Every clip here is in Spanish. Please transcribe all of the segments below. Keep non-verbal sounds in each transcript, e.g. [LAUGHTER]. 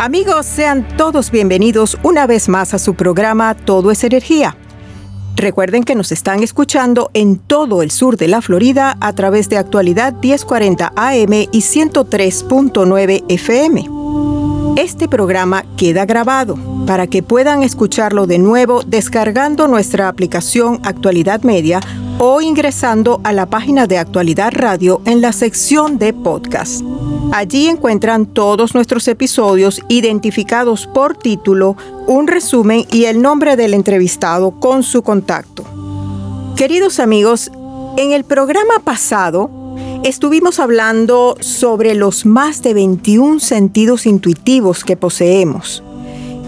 Amigos, sean todos bienvenidos una vez más a su programa Todo es Energía. Recuerden que nos están escuchando en todo el sur de la Florida a través de actualidad 1040 AM y 103.9 FM. Este programa queda grabado para que puedan escucharlo de nuevo descargando nuestra aplicación Actualidad Media o ingresando a la página de Actualidad Radio en la sección de podcast. Allí encuentran todos nuestros episodios identificados por título, un resumen y el nombre del entrevistado con su contacto. Queridos amigos, en el programa pasado estuvimos hablando sobre los más de 21 sentidos intuitivos que poseemos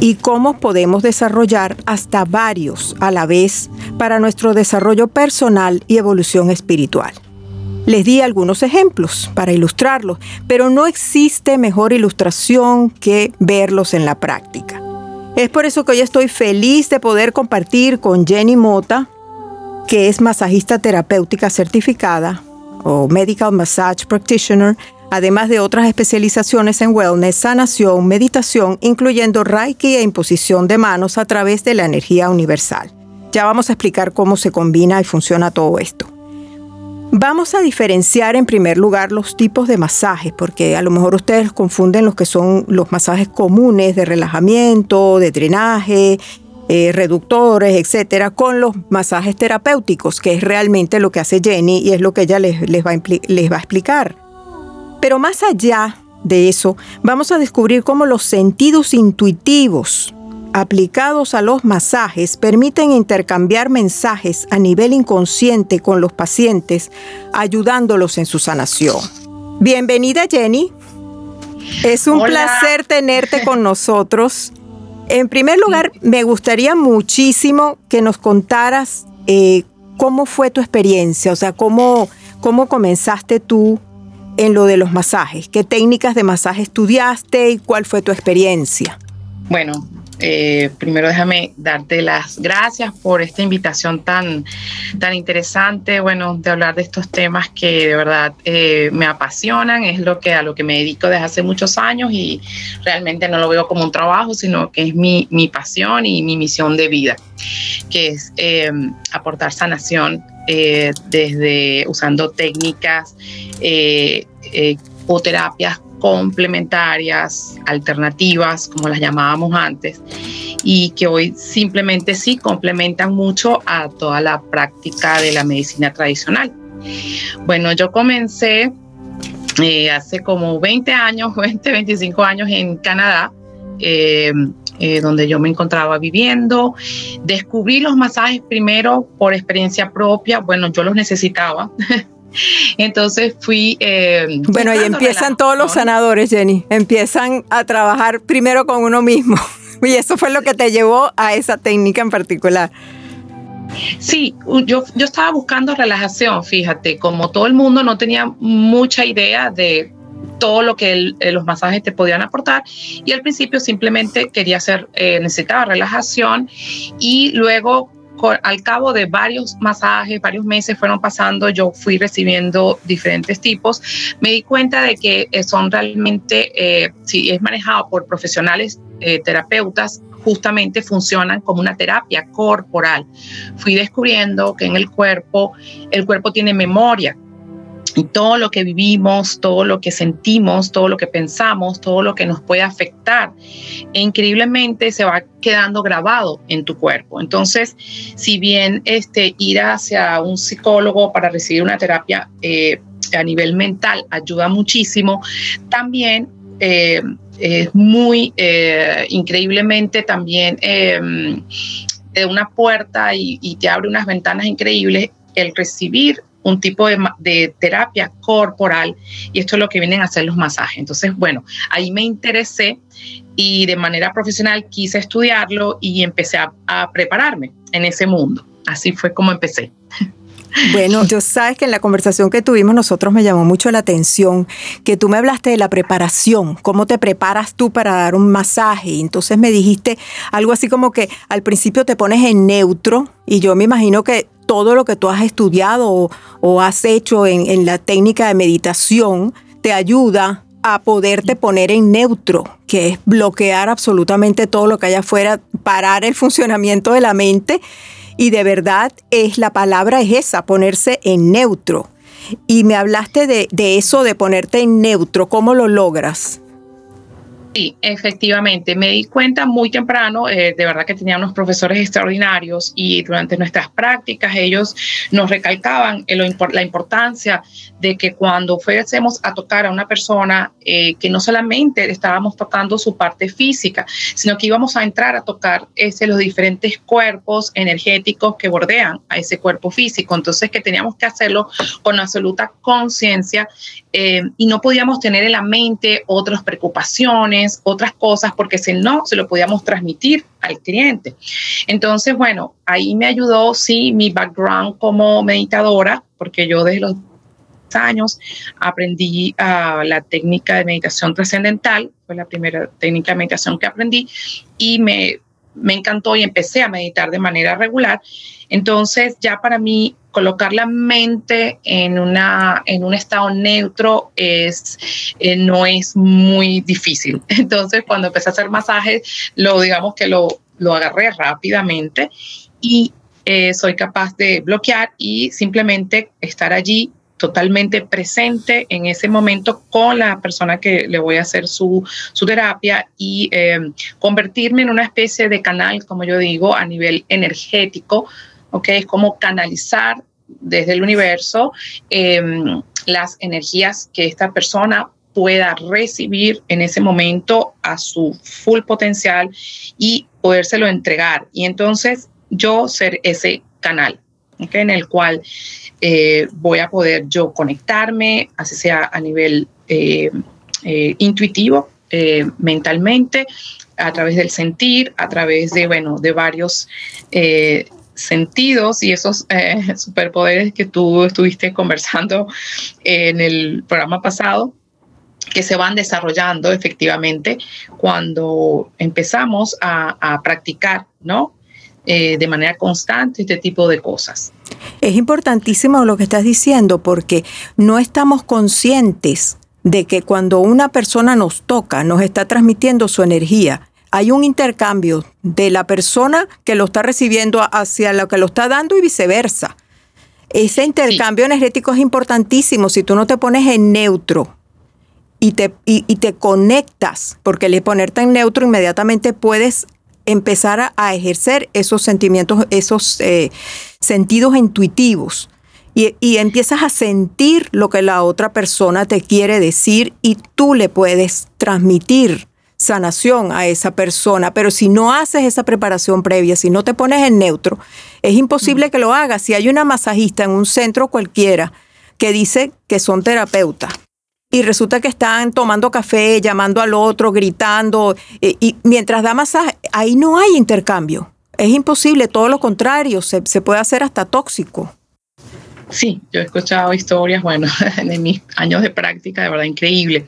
y cómo podemos desarrollar hasta varios a la vez para nuestro desarrollo personal y evolución espiritual. Les di algunos ejemplos para ilustrarlos, pero no existe mejor ilustración que verlos en la práctica. Es por eso que hoy estoy feliz de poder compartir con Jenny Mota, que es masajista terapéutica certificada o Medical Massage Practitioner, además de otras especializaciones en wellness, sanación, meditación, incluyendo Reiki e imposición de manos a través de la energía universal. Ya vamos a explicar cómo se combina y funciona todo esto. Vamos a diferenciar en primer lugar los tipos de masajes, porque a lo mejor ustedes confunden los que son los masajes comunes de relajamiento, de drenaje, eh, reductores, etcétera, con los masajes terapéuticos, que es realmente lo que hace Jenny y es lo que ella les, les va a explicar. Pero más allá de eso, vamos a descubrir cómo los sentidos intuitivos aplicados a los masajes permiten intercambiar mensajes a nivel inconsciente con los pacientes, ayudándolos en su sanación. Bienvenida Jenny. Es un placer tenerte con [LAUGHS] nosotros. En primer lugar, me gustaría muchísimo que nos contaras eh, cómo fue tu experiencia, o sea, cómo, cómo comenzaste tú en lo de los masajes, qué técnicas de masaje estudiaste y cuál fue tu experiencia. Bueno, eh, primero déjame darte las gracias por esta invitación tan, tan interesante, bueno, de hablar de estos temas que de verdad eh, me apasionan, es lo que a lo que me dedico desde hace muchos años y realmente no lo veo como un trabajo, sino que es mi, mi pasión y mi misión de vida, que es eh, aportar sanación desde usando técnicas o terapias complementarias, alternativas, como las llamábamos antes, y que hoy simplemente sí complementan mucho a toda la práctica de la medicina tradicional. Bueno, yo comencé eh, hace como 20 años, [LAUGHS] 20, 25 años en Canadá, eh, eh, donde yo me encontraba viviendo. Descubrí los masajes primero por experiencia propia, bueno, yo los necesitaba. [LAUGHS] Entonces fui... Eh, bueno, y empiezan todos los sanadores, Jenny. Empiezan a trabajar primero con uno mismo. [LAUGHS] Y eso fue lo que te llevó a esa técnica en particular. Sí, yo, yo estaba buscando relajación, fíjate, como todo el mundo no tenía mucha idea de todo lo que eh, los masajes te podían aportar y al principio simplemente quería hacer, eh, necesitaba relajación y luego al cabo de varios masajes, varios meses fueron pasando, yo fui recibiendo diferentes tipos, me di cuenta de que eh, son realmente, eh, si es manejado por profesionales eh, terapeutas, justamente funcionan como una terapia corporal. Fui descubriendo que en el cuerpo, el cuerpo tiene memoria y todo lo que vivimos, todo lo que sentimos, todo lo que pensamos, todo lo que nos puede afectar, e increíblemente se va quedando grabado en tu cuerpo. Entonces, si bien este, ir hacia un psicólogo para recibir una terapia eh, a nivel mental ayuda muchísimo, también eh, es muy eh, increíblemente también de una puerta y te abre unas ventanas increíbles el recibir un tipo de, terapia corporal y esto es lo que vienen a hacer los masajes. Entonces, bueno, ahí me interesé y de manera profesional quise estudiarlo y empecé a, prepararme en ese mundo. Así fue como empecé. Bueno, yo sabes que en la conversación que tuvimos nosotros me llamó mucho la atención que tú me hablaste de la preparación, cómo te preparas tú para dar un masaje. Entonces me dijiste algo así como que al principio te pones en neutro y yo me imagino que todo lo que tú has estudiado o, has hecho en, la técnica de meditación te ayuda a poderte poner en neutro, que es bloquear absolutamente todo lo que haya afuera, parar el funcionamiento de la mente. Y de verdad es la palabra es esa, ponerse en neutro. Y me hablaste de, de eso, de ponerte en neutro. ¿Cómo lo logras? Sí, efectivamente. Me di cuenta muy temprano, eh, de verdad que tenía unos profesores extraordinarios y durante nuestras prácticas ellos nos recalcaban la importancia de que cuando fuésemos a tocar a una persona, eh, que no solamente estábamos tocando su parte física, sino que íbamos a entrar a tocar ese, los diferentes cuerpos energéticos que bordean a ese cuerpo físico. Entonces que teníamos que hacerlo con absoluta conciencia eh, y no podíamos tener en la mente otras preocupaciones, otras cosas, porque si no, se lo podíamos transmitir al cliente. Entonces, bueno, ahí me ayudó, sí, mi background como meditadora, porque yo desde los años aprendí uh, la técnica de meditación trascendental, fue la primera técnica de meditación que aprendí y me, me encantó y empecé a meditar de manera regular. Entonces, ya para mí colocar la mente en, una, en un estado neutro es, eh, no es muy difícil. [LAUGHS] Entonces, cuando empecé a hacer masajes, lo digamos que lo, lo agarré rápidamente y eh, soy capaz de bloquear y simplemente estar allí totalmente presente en ese momento con la persona que le voy a hacer su, su terapia y eh, convertirme en una especie de canal, como yo digo, a nivel energético ¿ok? Es como canalizar desde el universo em, las energías que esta persona pueda recibir en ese momento a su full potencial y podérselo entregar. Y entonces yo ser ese canal, ¿ok? En el cual eh, voy a poder yo conectarme, así sea a nivel eh, eh, intuitivo, mentalmente, a través del sentir, a través de, bueno, de varios sentidos y esos eh, [LAUGHS] superpoderes que tú estuviste conversando en el programa pasado, que se van desarrollando efectivamente cuando empezamos a, practicar, ¿no? Eh, de manera constante este tipo de cosas. Es importantísimo lo que estás diciendo porque no estamos conscientes de que cuando una persona nos toca, nos está transmitiendo su energía hay un intercambio de la persona que lo está recibiendo hacia lo que lo está dando y viceversa. Ese intercambio energético es importantísimo. Si tú no te pones en neutro y te, y, te conectas, porque el ponerte en neutro inmediatamente puedes empezar a, ejercer esos sentimientos, esos eh, sentidos intuitivos. Y, y, empiezas a sentir lo que la otra persona te quiere decir y tú le puedes transmitir sanación a esa persona. Pero si no haces esa preparación previa, si no te pones en neutro, es imposible que lo hagas. Si hay una masajista en un centro cualquiera que dice que son terapeutas y resulta que están tomando café, llamando al otro, gritando, y, y mientras da masaje, ahí no hay intercambio. Es imposible, todo lo contrario, se, se puede hacer hasta tóxico. Sí, yo he escuchado historias, bueno, [LAUGHS] de mis años de práctica, de verdad increíble.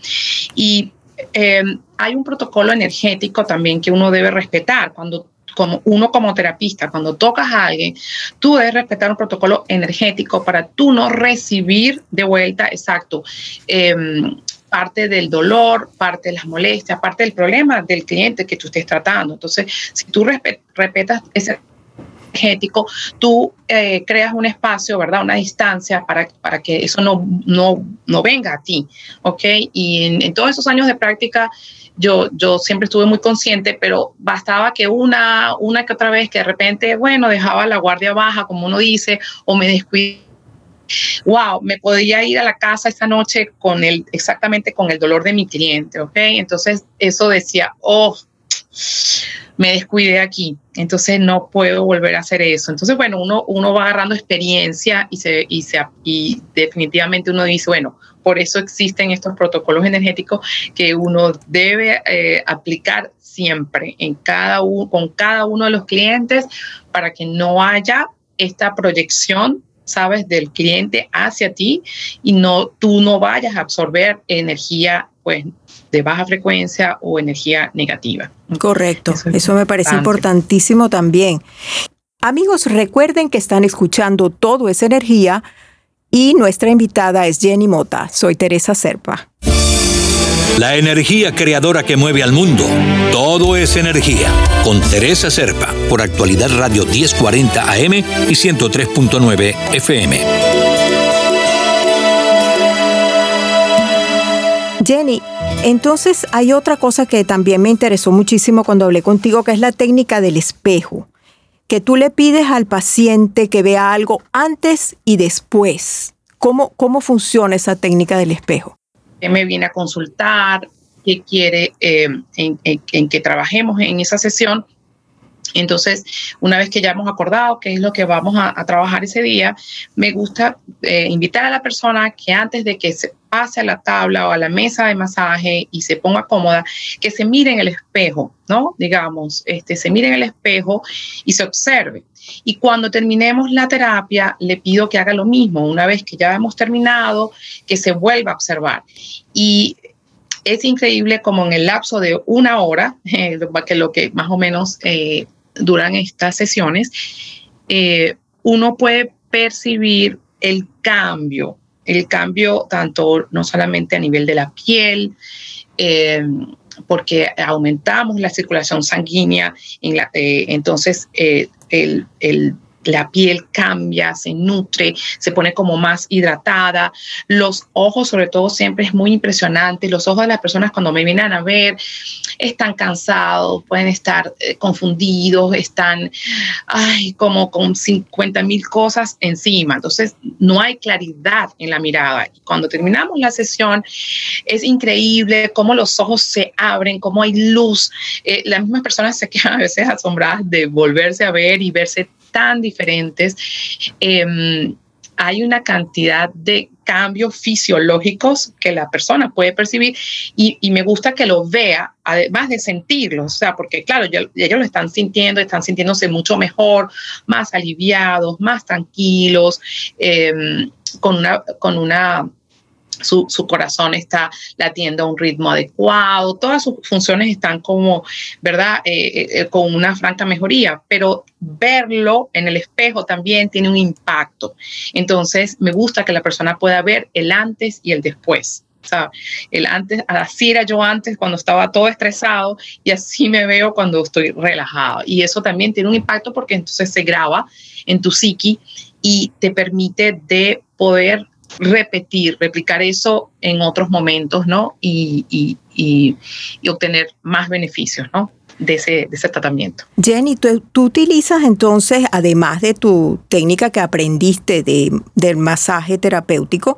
Y eh, hay un protocolo energético también que uno debe respetar cuando como uno como terapista, cuando tocas a alguien, tú debes respetar un protocolo energético para tú no recibir de vuelta, exacto, em, parte del dolor, parte de las molestias, parte del problema del cliente que tú estés tratando. Entonces, si tú respetas ese energético, tú eh, creas un espacio, ¿verdad? Una distancia para, para que eso no, no, no venga a ti, ¿ok? Y en, en todos esos años de práctica, yo, yo siempre estuve muy consciente, pero bastaba que una, una que otra vez que de repente, bueno, dejaba la guardia baja, como uno dice, o me descuidé wow, me podía ir a la casa esta noche con el, exactamente con el dolor de mi cliente, ¿ok? Entonces eso decía, oh, me descuidé aquí, entonces no puedo volver a hacer eso. Entonces, bueno, uno, uno va agarrando experiencia y, se, y, se, y definitivamente uno dice, bueno, por eso existen estos protocolos energéticos que uno debe eh, aplicar siempre en cada con cada uno de los clientes para que no haya esta proyección sabes del cliente hacia ti y no tú no vayas a absorber energía pues de baja frecuencia o energía negativa. Correcto, eso, me parece importantísimo también. Amigos, recuerden que están escuchando Todo es Energía y nuestra invitada es Jenny Mota. Soy Teresa Serpa. La energía creadora que mueve al mundo. Todo es energía. Con Teresa Serpa, por actualidad Radio 1040 AM y 103.9 FM. Jenny, entonces hay otra cosa que también me interesó muchísimo cuando hablé contigo, que es la técnica del espejo que tú le pides al paciente que vea algo antes y después. ¿Cómo, cómo funciona esa técnica del espejo? Que me viene a consultar, que quiere eh, en, que trabajemos en esa sesión. Entonces, una vez que ya hemos acordado qué es lo que vamos a, trabajar ese día, me gusta eh, invitar a la persona que antes de que se pase a la tabla o a la mesa de masaje y se ponga cómoda, que se mire en el espejo, ¿no? Digamos, este, se mire en el espejo y se observe. Y cuando terminemos la terapia, le pido que haga lo mismo. Una vez que ya hemos terminado, que se vuelva a observar. Y es increíble como en el lapso de una hora, [LAUGHS] eh, que lo que más o menos eh, duran estas sesiones, eh, uno puede percibir el cambio el cambio tanto no solamente a nivel de la piel, eh, porque aumentamos la circulación sanguínea, eh, entonces el, el la piel cambia, se nutre, se pone como más hidratada. Los ojos, sobre todo, siempre es muy impresionante. Los ojos de las personas cuando me vienen a ver están cansados, pueden estar eh, confundidos, están ay, como con 50 mil cosas encima. Entonces, no hay claridad en la mirada. Y cuando terminamos la sesión, es increíble cómo los ojos se abren, cómo hay luz. Eh, las mismas personas se [LAUGHS] quedan a veces asombradas de volverse a ver y verse tan diferentes, em, hay una cantidad de cambios fisiológicos que la persona puede percibir y, me gusta que lo vea, además de sentirlo, o sea, porque claro, ellos lo están sintiendo, están sintiéndose mucho mejor, más aliviados, más tranquilos, em, con una, con una su, corazón está latiendo a un ritmo adecuado, todas sus funciones están como, ¿verdad?, eh, eh, eh, con una franca mejoría, pero verlo en el espejo también tiene un impacto. Entonces, me gusta que la persona pueda ver el antes y el después. Sea, el antes, así era yo antes cuando estaba todo estresado y así me veo cuando estoy relajado. Y eso también tiene un impacto porque entonces se graba en tu psiqui y te permite de poder repetir, replicar eso en otros momentos, ¿no? Y, y, obtener más beneficios, ¿no? De ese, de ese tratamiento. Jenny, ¿tú, utilizas entonces, además de tu técnica que aprendiste de, del masaje terapéutico,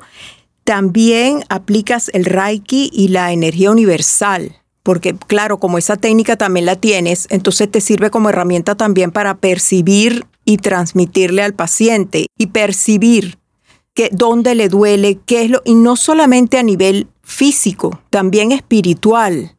también aplicas el Reiki y la energía universal porque claro, como esa técnica también la tienes, entonces te sirve como herramienta también para percibir y transmitirle al paciente y percibir que, dónde le duele, qué es lo, y no solamente a nivel físico, también espiritual.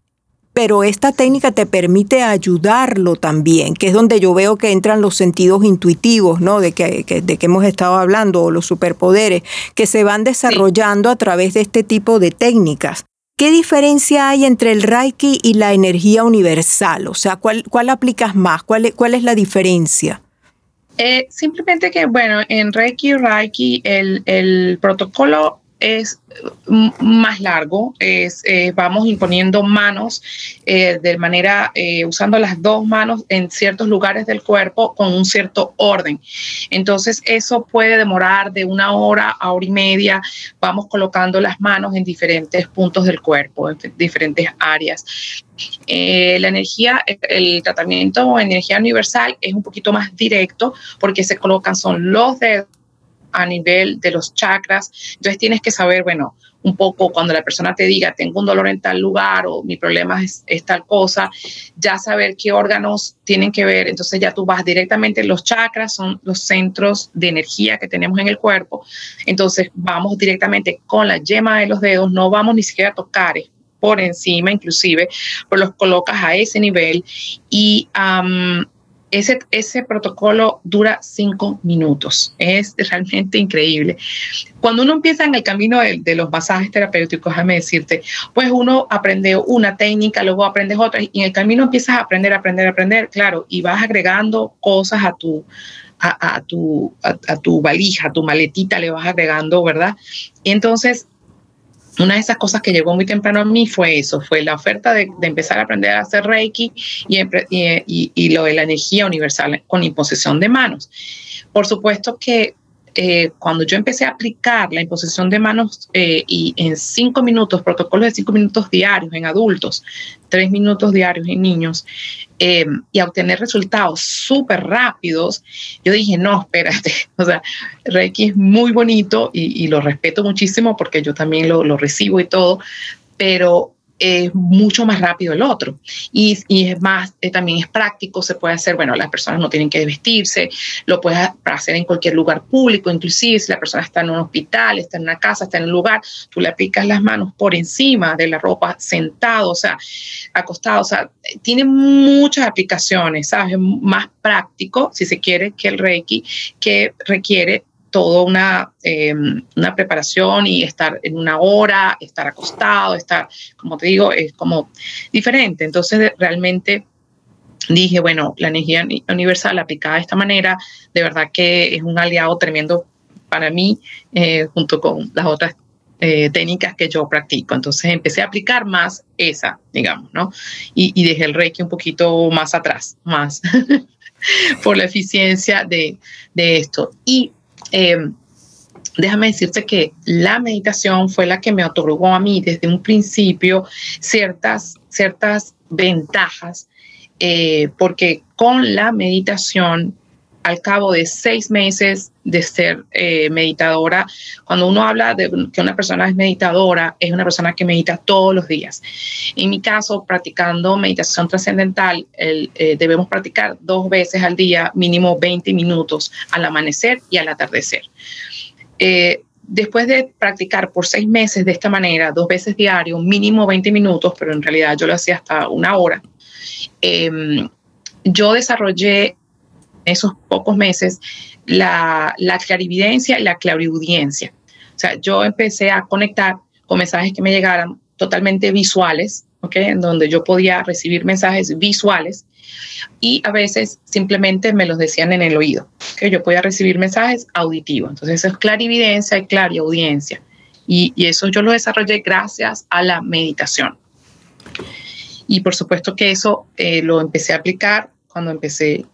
Pero esta técnica te permite ayudarlo también, que es donde yo veo que entran los sentidos intuitivos, ¿no? De que, de que hemos estado hablando, o los superpoderes, que se van desarrollando a través de este tipo de técnicas. ¿Qué diferencia hay entre el Reiki y la energía universal? O sea, ¿cuál, cuál aplicas más? ¿Cuál, ¿Cuál es la diferencia? Eh, simplemente que, bueno, en Reiki, Reiki, el, el protocolo es más largo, es, eh, vamos imponiendo manos eh, de manera, eh, usando las dos manos en ciertos lugares del cuerpo con un cierto orden. Entonces, eso puede demorar de una hora a hora y media. Vamos colocando las manos en diferentes puntos del cuerpo, en diferentes áreas. la energía, el tratamiento energía universal es un poquito más directo porque se colocan son los dedos a nivel de los chakras. Entonces tienes que saber, bueno, un poco cuando la persona te diga, tengo un dolor en tal lugar o mi problema es, tal cosa, ya saber qué órganos tienen que ver. Entonces ya tú vas directamente, los chakras son los centros de energía que tenemos en el cuerpo. Entonces vamos directamente con la yema de los dedos, no vamos ni siquiera a tocar, por encima inclusive, pero los colocas a ese nivel y ese, ese protocolo dura cinco minutos. Es realmente increíble. Cuando uno empieza en el camino de, los masajes terapéuticos, déjame decirte, pues uno aprende una técnica, luego aprendes otra y en el camino empiezas a aprender, aprender, aprender, claro, y vas agregando cosas a tu, a, tu, a, tu valija, a tu maletita, le vas agregando, ¿verdad? Y entonces una de esas cosas que llegó muy temprano a mí fue eso, fue la oferta de, empezar a aprender a hacer Reiki y, y, y, lo de la energía universal con imposición de manos. Por supuesto que eh, cuando yo empecé a aplicar la imposición de manos eh, y en cinco minutos, protocolos de cinco minutos diarios en adultos, tres minutos diarios en niños, eh, y a obtener resultados súper rápidos, yo dije, no, espérate, [LAUGHS] o sea, Reiki es muy bonito y, lo respeto muchísimo porque yo también lo, lo recibo y todo, pero es mucho más rápido el otro. Y, y es más, eh, también es práctico, se puede hacer, bueno, las personas no tienen que vestirse, lo puedes hacer en cualquier lugar público, inclusive si la persona está en un hospital, está en una casa, está en un lugar, tú le aplicas las manos por encima de la ropa sentado, o sea, acostado, o sea, tiene muchas aplicaciones, ¿sabes? Más práctico, si se quiere, que el Reiki, que requiere toda una, em, una preparación y estar en una hora, estar acostado, estar, como te digo, es como diferente. Entonces, realmente dije, bueno, la energía universal aplicada de esta manera, de verdad que es un aliado tremendo para mí, eh, junto con las otras eh, técnicas que yo practico. Entonces empecé a aplicar más esa, digamos, ¿no? Y, y dejé el Reiki un poquito más atrás, más [LAUGHS] por la eficiencia de, de esto. Y Em, déjame decirte que la meditación fue la que me otorgó a mí desde un principio ciertas, ciertas ventajas, eh, porque con la meditación, al cabo de seis meses de ser eh, meditadora, cuando uno habla de que una persona es meditadora, es una persona que medita todos los días. En mi caso, practicando meditación trascendental, eh, debemos practicar dos veces al día, mínimo 20 minutos, al amanecer y al atardecer. Eh, después de practicar por seis meses de esta manera, dos veces diario, mínimo 20 minutos, pero en realidad yo lo hacía hasta una hora, em, yo desarrollé esos pocos meses la, la clarividencia y la clariaudiencia. O sea, yo empecé a conectar con mensajes que me llegaran totalmente visuales, ¿ok? En donde yo podía recibir mensajes visuales y a veces simplemente me los decían en el oído, que yo podía recibir mensajes auditivos. Entonces, eso es clarividencia y clariaudiencia. Y, y eso yo lo desarrollé gracias a la meditación. Y por supuesto que eso eh, lo empecé a aplicar cuando empecé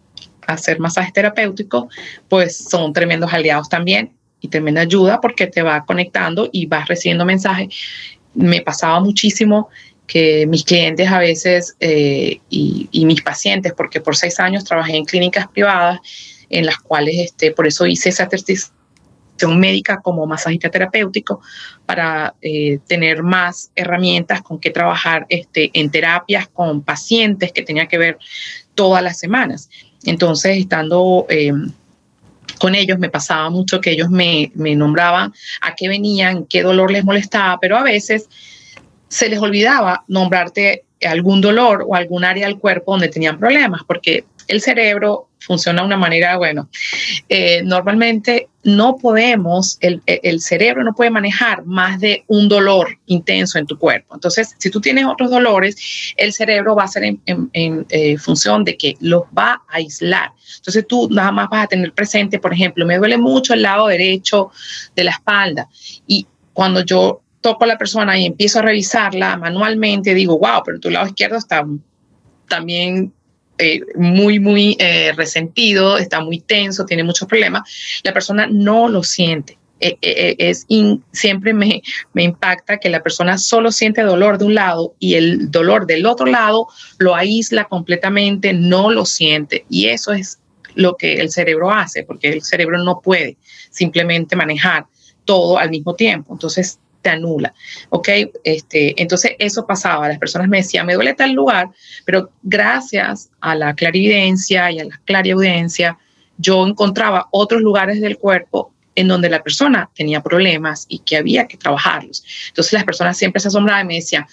hacer masajes terapéuticos, pues son tremendos aliados también y tremenda ayuda porque te va conectando y vas recibiendo mensajes. Me pasaba muchísimo que mis clientes a veces eh, y, mis pacientes, porque por seis años trabajé en clínicas privadas en las cuales, este, por eso hice esa certificación médica como masajista terapéutico para eh, tener más herramientas con que trabajar este, en terapias con pacientes que tenía que ver todas las semanas. Entonces, estando em, con ellos, me pasaba mucho que ellos me, me nombraban a qué venían, qué dolor les molestaba, pero a veces se les olvidaba nombrarte algún dolor o algún área del cuerpo donde tenían problemas, porque el cerebro funciona de una manera, bueno, eh, normalmente no podemos, el, el, cerebro no puede manejar más de un dolor intenso en tu cuerpo. Entonces, si tú tienes otros dolores, el cerebro va a ser en, en, eh, función de que los va a aislar. Entonces, tú nada más vas a tener presente, por ejemplo, me duele mucho el lado derecho de la espalda y cuando yo toco a la persona y empiezo a revisarla manualmente, digo, wow, pero tu lado izquierdo está también eh, muy, muy eh, resentido, está muy tenso, tiene muchos problemas, la persona no lo siente. Eh, es siempre me, me impacta que la persona solo siente dolor de un lado y el dolor del otro lado lo aísla completamente, no lo siente. Y eso es lo que el cerebro hace, porque el cerebro no puede simplemente manejar todo al mismo tiempo. Entonces te anula, ¿ok? Este, entonces eso pasaba, las personas me decían, me duele tal lugar, pero gracias a la clarividencia y a la clariaudiencia, yo encontraba otros lugares del cuerpo en donde la persona tenía problemas y que había que trabajarlos. Entonces las personas siempre se asombraban y me decían,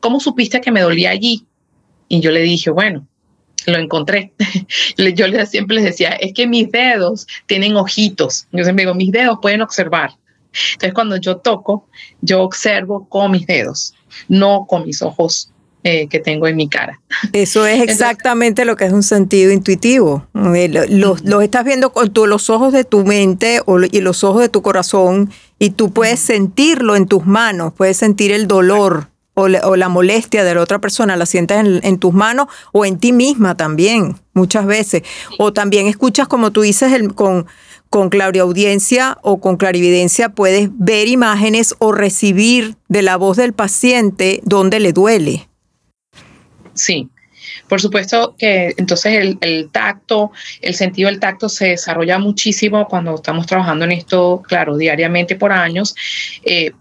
¿cómo supiste que me dolía allí? Y yo le dije, bueno, lo encontré. [LAUGHS] yo siempre les decía, es que mis dedos tienen ojitos. Yo siempre digo, mis dedos pueden observar. Entonces, cuando yo toco, yo observo con mis dedos, no con mis ojos eh, que tengo en mi cara. Eso es exactamente lo que es un sentido intuitivo. Eh, los, estás viendo con los ojos de tu mente y los ojos de tu corazón y tú puedes sentirlo en tus manos, puedes sentir el dolor o, la molestia de la otra persona, la sientes en, tus manos o en ti misma también, muchas veces. O también escuchas, como tú dices, el, con con clariaudiencia o con clarividencia puedes ver imágenes o recibir de la voz del paciente donde le duele. Sí, por supuesto que entonces el, tacto, el sentido del tacto se desarrolla muchísimo cuando estamos trabajando en esto, claro, diariamente por años. Eh,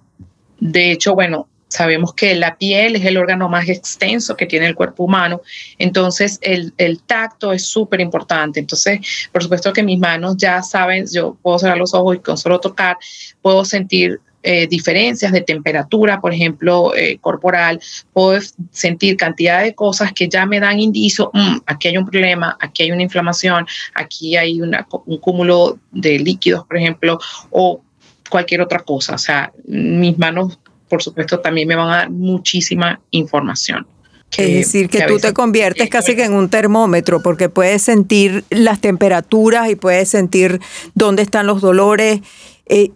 de hecho, bueno, Sabemos que la piel es el órgano más extenso que tiene el cuerpo humano, entonces el, tacto es súper importante. Entonces, por supuesto que mis manos ya saben, yo puedo cerrar los ojos y con solo tocar puedo sentir eh, diferencias de temperatura, por ejemplo, eh, corporal, puedo sentir cantidad de cosas que ya me dan indicio, mm, aquí hay un problema, aquí hay una inflamación, aquí hay un cúmulo de líquidos, por ejemplo, o cualquier otra cosa. O sea, mis manos por supuesto, también me van a dar muchísima información. es decir, que, tú te conviertes casi que en un termómetro porque puedes sentir las temperaturas y puedes sentir dónde están los dolores. Eh,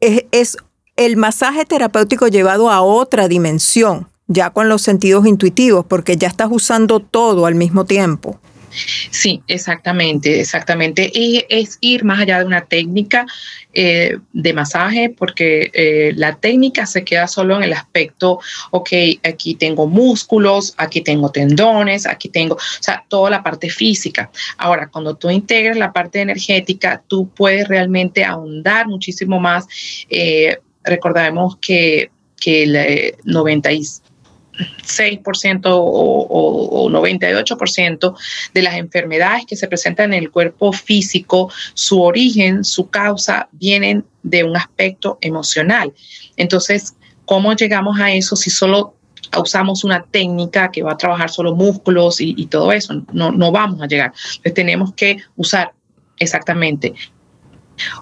eh, es, el masaje terapéutico llevado a otra dimensión, ya con los sentidos intuitivos, porque ya estás usando todo al mismo tiempo. Sí, exactamente, exactamente. Y es ir más allá de una técnica eh, de masaje, porque eh, la técnica se queda solo en el aspecto, ok, aquí tengo músculos, aquí tengo tendones, aquí tengo, o sea, toda la parte física. Ahora, cuando tú integras la parte energética, tú puedes realmente ahondar muchísimo más. Eh, recordemos que, que el 96 6% o, o, 98% de las enfermedades que se presentan en el cuerpo físico, su origen, su causa, vienen de un aspecto emocional. Entonces, ¿cómo llegamos a eso si solo usamos una técnica que va a trabajar solo músculos y, todo eso? No, no vamos a llegar. Entonces, tenemos que usar exactamente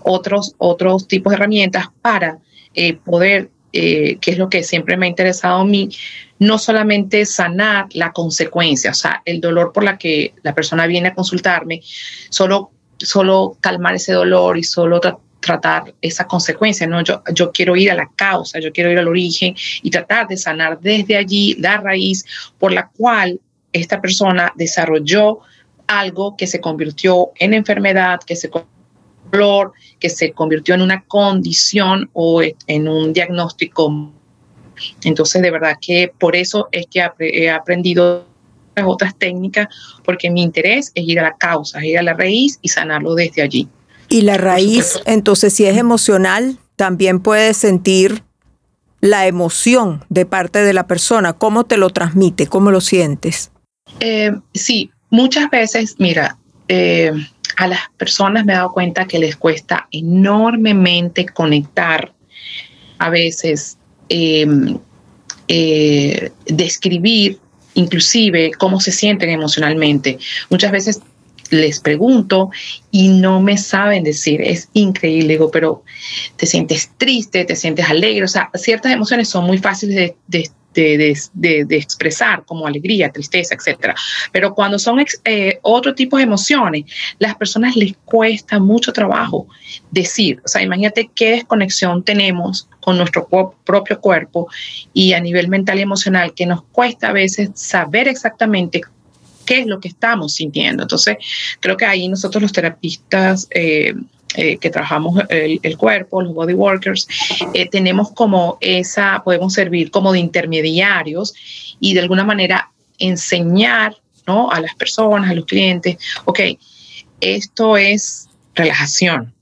otros, otros tipos de herramientas para eh, poder eh, que es lo que siempre me ha interesado a mí, no solamente sanar la consecuencia, o sea, el dolor por la que la persona viene a consultarme, solo, solo calmar ese dolor y solo tratar esa consecuencia, ¿no? Yo, yo quiero ir a la causa, yo quiero ir al origen y tratar de sanar desde allí la raíz por la cual esta persona desarrolló algo que se convirtió en enfermedad, que se dolor que se convirtió en una condición o en un diagnóstico. Entonces, de verdad que por eso es que he aprendido otras técnicas, porque mi interés es ir a la causa, ir a la raíz y sanarlo desde allí. Y la raíz, entonces, si es emocional, también puedes sentir la emoción de parte de la persona. ¿Cómo te lo transmite? ¿Cómo lo sientes? Eh, sí, muchas veces, mira, eh, a las personas me he dado cuenta que les cuesta enormemente conectar a veces, eh, describir inclusive cómo se sienten emocionalmente. Muchas veces les pregunto y no me saben decir, es increíble, digo, pero te sientes triste, te sientes alegre, o sea, ciertas emociones son muy fáciles de, de, expresar, como alegría, tristeza, etc. Pero cuando son eh, otro tipo de emociones, las personas les cuesta mucho trabajo decir, o sea, imagínate qué desconexión tenemos con nuestro propio cuerpo y a nivel mental y emocional, que nos cuesta a veces saber exactamente qué es lo que estamos sintiendo. Entonces, creo que ahí nosotros los terapistas eh, eh, que trabajamos el, cuerpo, los body workers, eh, tenemos como esa, podemos servir como de intermediarios y de alguna manera enseñar ¿no? a las personas, a los clientes, ok, esto es relajación,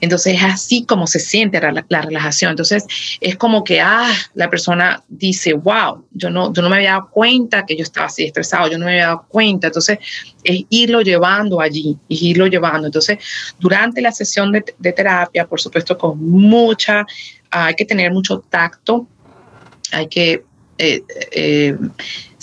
entonces es así como se siente la, relajación. Entonces es como que, ah, la persona dice, wow, yo no, yo no me había dado cuenta que yo estaba así estresado, yo no me había dado cuenta. Entonces es irlo llevando allí, y irlo llevando. Entonces durante la sesión de, de terapia, por supuesto, con mucha, hay que tener mucho tacto, hay que eh, eh,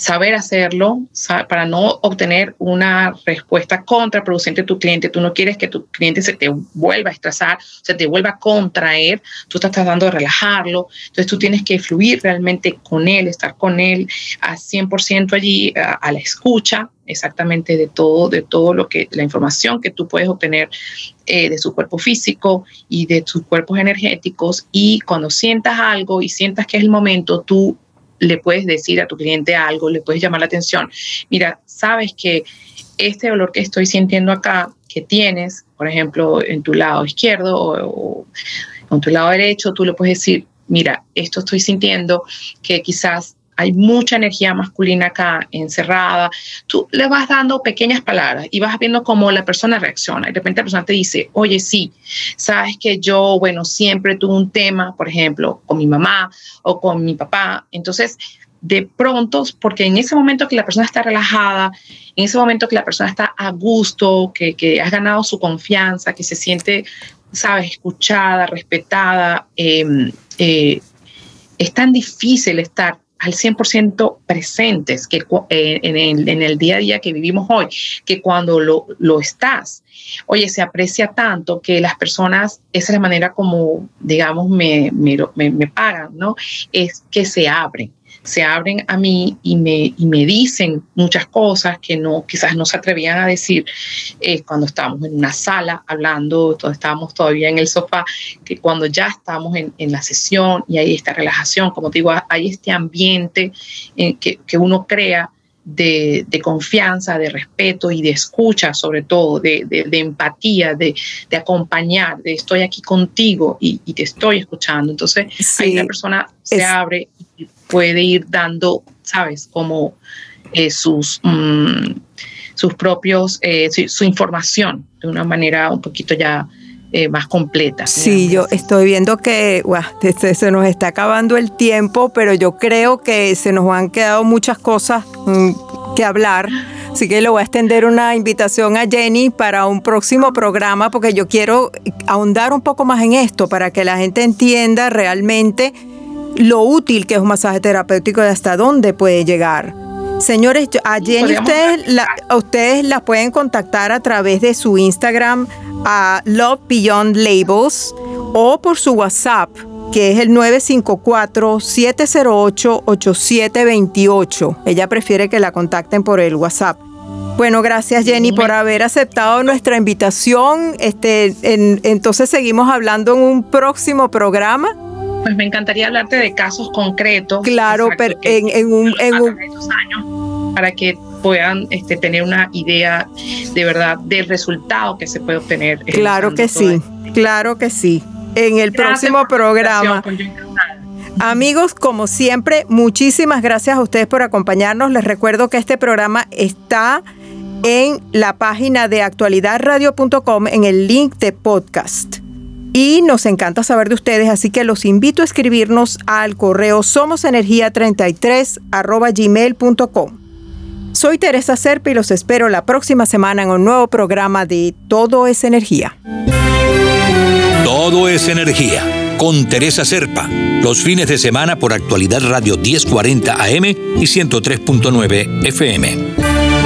saber hacerlo para no obtener una respuesta contraproducente a tu cliente. Tú no quieres que tu cliente se te vuelva a estresar, se te vuelva a contraer, tú estás tratando de relajarlo, entonces tú tienes que fluir realmente con él, estar con él a 100% allí, a, la escucha exactamente de todo, de todo lo que, la información que tú puedes obtener eh, de su cuerpo físico y de sus cuerpos energéticos. Y cuando sientas algo y sientas que es el momento, tú le puedes decir a tu cliente algo, le puedes llamar la atención. Mira, sabes que este dolor que estoy sintiendo acá, que tienes, por ejemplo, en tu lado izquierdo o, en tu lado derecho, tú le puedes decir, mira, esto estoy sintiendo que quizás hay mucha energía masculina acá encerrada, tú le vas dando pequeñas palabras y vas viendo cómo la persona reacciona. Y de repente la persona te dice, oye, sí, sabes que yo, bueno, siempre tuve un tema, por ejemplo, con mi mamá o con mi papá. Entonces, de pronto, porque en ese momento que la persona está relajada, en ese momento que la persona está a gusto, que, que has ganado su confianza, que se siente, sabes, escuchada, respetada, em, eh, es tan difícil estar al 100% presentes que, eh, en, el, día a día que vivimos hoy, que cuando lo, lo estás, oye, se aprecia tanto que las personas, esa es la manera como, digamos, me, me, me pagan, ¿no? Es que se abren se abren a mí y me, y me dicen muchas cosas que no, quizás no se atrevían a decir eh, cuando estábamos en una sala hablando, estábamos todavía en el sofá, que cuando ya estamos en, en la sesión y hay esta relajación, como te digo, hay este ambiente eh, que, que uno crea de, confianza, de respeto y de escucha, sobre todo, de, empatía, de, acompañar, de estoy aquí contigo y, te estoy escuchando. Entonces, ahí la persona se abre puede ir dando, ¿sabes? Como eh, sus, mm, sus propios, eh, su, información de una manera un poquito ya eh, más completa. Sí, yo estoy viendo que [LAUGHS] se nos está acabando el tiempo, pero yo creo que se nos han quedado muchas cosas mm, que hablar. Así que le voy a extender una invitación a Jenny para un próximo programa porque yo quiero ahondar un poco más en esto para que la gente entienda realmente lo útil que es un masaje terapéutico y hasta dónde puede llegar. Señores, a Jenny ustedes, la, ustedes las pueden contactar a través de su Instagram a Love Beyond Labels o por su WhatsApp que es el 954-708-8728. Ella prefiere que la contacten por el WhatsApp. Bueno, gracias Jenny por haber aceptado nuestra invitación. Este, entonces seguimos hablando en un próximo programa. Pues me encantaría hablarte de casos concretos. Claro, pero en, un, en un años para que puedan este, tener una idea de verdad del resultado que se puede obtener. Claro que sí, claro que sí. En el próximo programa. Amigos, como siempre, muchísimas gracias a ustedes por acompañarnos. Les recuerdo que este programa está en la página de actualidadradio.com en el link de podcast. Y nos encanta saber de ustedes, así que los invito a escribirnos al correo somosenergia33 gmail.com. Soy Teresa Serpa y los espero la próxima semana en un nuevo programa de Todo es Energía. Todo es Energía con Teresa Serpa, los fines de semana por actualidad Radio 1040 AM y 103.9 FM.